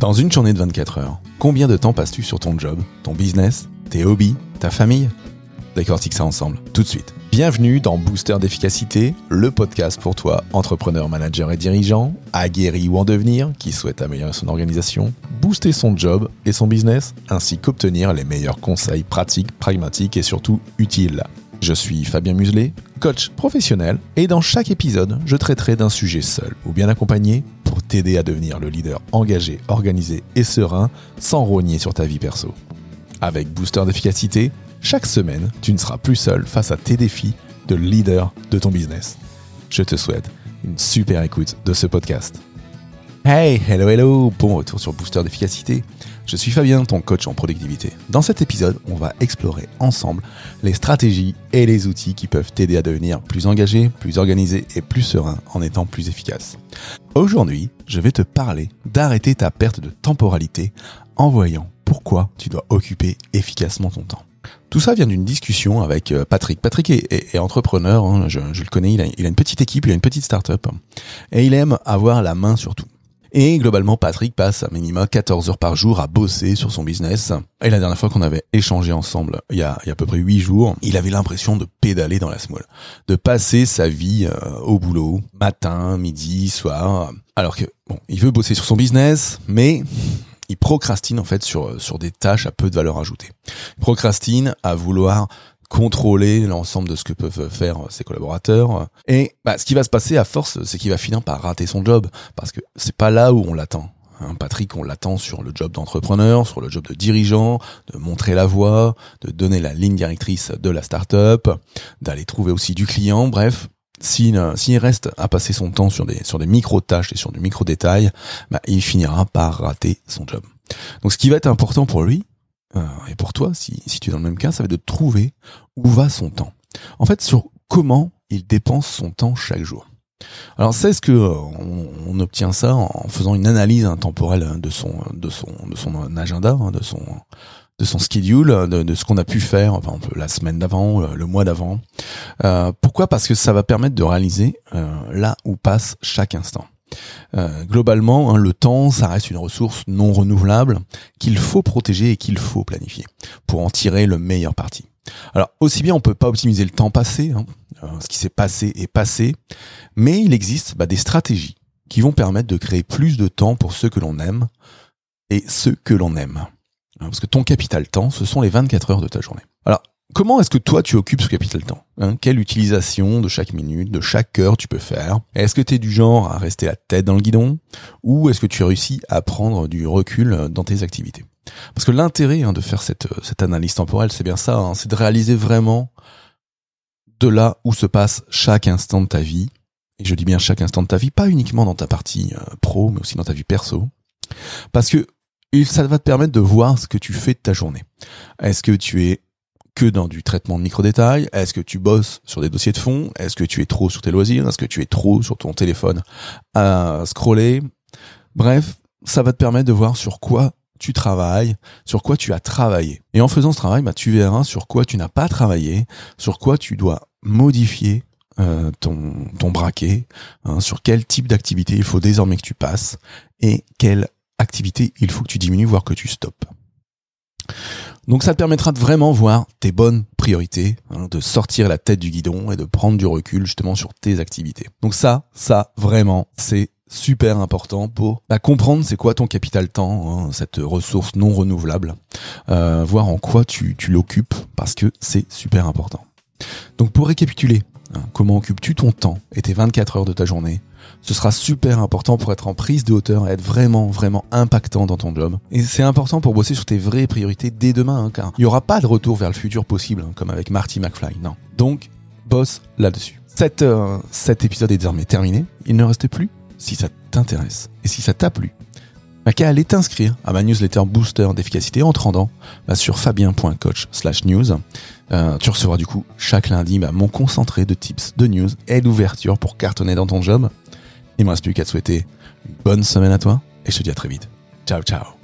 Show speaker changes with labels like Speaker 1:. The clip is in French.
Speaker 1: Dans une journée de 24 heures, combien de temps passes-tu sur ton job, ton business, tes hobbies, ta famille? Décortique ça ensemble, tout de suite. Bienvenue dans Booster d'efficacité, le podcast pour toi, entrepreneur, manager et dirigeant, aguerri ou en devenir, qui souhaite améliorer son organisation, booster son job et son business, ainsi qu'obtenir les meilleurs conseils pratiques, pragmatiques et surtout utiles. Je suis Fabien Muselet, coach professionnel, et dans chaque épisode, je traiterai d'un sujet seul ou bien accompagné t'aider à devenir le leader engagé, organisé et serein sans rogner sur ta vie perso. Avec Booster d'efficacité, chaque semaine, tu ne seras plus seul face à tes défis de leader de ton business. Je te souhaite une super écoute de ce podcast. Hey, hello, hello, bon retour sur Booster d'efficacité. Je suis Fabien, ton coach en productivité. Dans cet épisode, on va explorer ensemble les stratégies et les outils qui peuvent t'aider à devenir plus engagé, plus organisé et plus serein en étant plus efficace. Aujourd'hui, je vais te parler d'arrêter ta perte de temporalité en voyant pourquoi tu dois occuper efficacement ton temps. Tout ça vient d'une discussion avec euh, Patrick. Patrick est, entrepreneur, hein, je, le connais, il a, il a, une petite équipe, il a une petite start-up et il aime avoir la main sur tout. Et globalement, Patrick passe à minima 14 heures par jour à bosser sur son business. Et la dernière fois qu'on avait échangé ensemble, il y a, il y a à peu près 8 jours, il avait l'impression de pédaler dans la smoule, de passer sa vie euh, au boulot, matin, midi, soir. Alors que, bon, il veut bosser sur son business, mais il procrastine en fait sur, sur des tâches à peu de valeur ajoutée. Il procrastine à vouloir contrôler l'ensemble de ce que peuvent faire ses collaborateurs. Et bah, ce qui va se passer à force, c'est qu'il va finir par rater son job, parce que c'est pas là où on l'attend. Hein, Patrick, on l'attend sur le job d'entrepreneur, sur le job de dirigeant, de montrer la voie, de donner la ligne directrice de la start-up, d'aller trouver aussi du client, bref. S'il reste à passer son temps sur des, micro-tâches et sur du micro-détail, bah, il finira par rater son job. Donc ce qui va être important pour lui, euh, et pour toi, si, si tu es dans le même cas, ça va être de trouver où va son temps. En fait, sur comment il dépense son temps chaque jour. Alors c'est ce que euh, on, obtient ça en faisant une analyse temporelle de son de son de son agenda, hein, de son de son schedule, de, ce qu'on a pu faire, par exemple la semaine d'avant, le mois d'avant. Euh, pourquoi? Parce que ça va permettre de réaliser euh, là où passe chaque instant. Euh, globalement, hein, le temps, ça reste une ressource non renouvelable qu'il faut protéger et qu'il faut planifier pour en tirer le meilleur parti. Alors aussi bien on peut pas optimiser le temps passé, hein, euh, ce qui s'est passé est passé, mais il existe bah, des stratégies qui vont permettre de créer plus de temps pour ceux que l'on aime et ceux que l'on aime. Hein, parce que ton capital temps, ce sont les 24 heures de ta journée. Alors Comment est-ce que toi tu occupes ce capital temps hein? Quelle utilisation de chaque minute, de chaque heure tu peux faire? Est-ce que tu es du genre à rester la tête dans le guidon? Ou est-ce que tu réussis à prendre du recul dans tes activités? Parce que l'intérêt hein, de faire cette, cette analyse temporelle, c'est bien ça, hein, c'est de réaliser vraiment de là où se passe chaque instant de ta vie. Et je dis bien chaque instant de ta vie, pas uniquement dans ta partie euh, pro, mais aussi dans ta vie perso. Parce que ça va te permettre de voir ce que tu fais de ta journée. Est-ce que tu es que dans du traitement de micro-détails Est-ce que tu bosses sur des dossiers de fond? Est-ce que tu es trop sur tes loisirs? Est-ce que tu es trop sur ton téléphone à scroller? Bref, ça va te permettre de voir sur quoi tu travailles, sur quoi tu as travaillé. Et en faisant ce travail, bah, tu verras sur quoi tu n'as pas travaillé, sur quoi tu dois modifier euh, ton, ton braquet, hein, sur quel type d'activité il faut désormais que tu passes et quelle activité il faut que tu diminues, voire que tu stoppes. Donc ça te permettra de vraiment voir tes bonnes priorités, hein, de sortir la tête du guidon et de prendre du recul justement sur tes activités. Donc ça, ça vraiment, c'est super important pour bah, comprendre c'est quoi ton capital temps, hein, cette ressource non renouvelable, euh, voir en quoi tu, tu l'occupes parce que c'est super important. Donc pour récapituler, hein, comment occupes-tu ton temps et tes 24 heures de ta journée ce sera super important pour être en prise de hauteur et être vraiment, vraiment impactant dans ton job. Et c'est important pour bosser sur tes vraies priorités dès demain, hein, car il n'y aura pas de retour vers le futur possible, hein, comme avec Marty McFly, non. Donc, bosse là-dessus. Euh, cet épisode est désormais terminé. Il ne reste plus, si ça t'intéresse et si ça t'a plu, bah, qu'à aller t'inscrire à ma newsletter booster d'efficacité en te rendant bah, sur fabien.coach news. Euh, tu recevras du coup chaque lundi bah, mon concentré de tips, de news et d'ouverture pour cartonner dans ton job. Il me reste plus qu'à te souhaiter une bonne semaine à toi et je te dis à très vite. Ciao ciao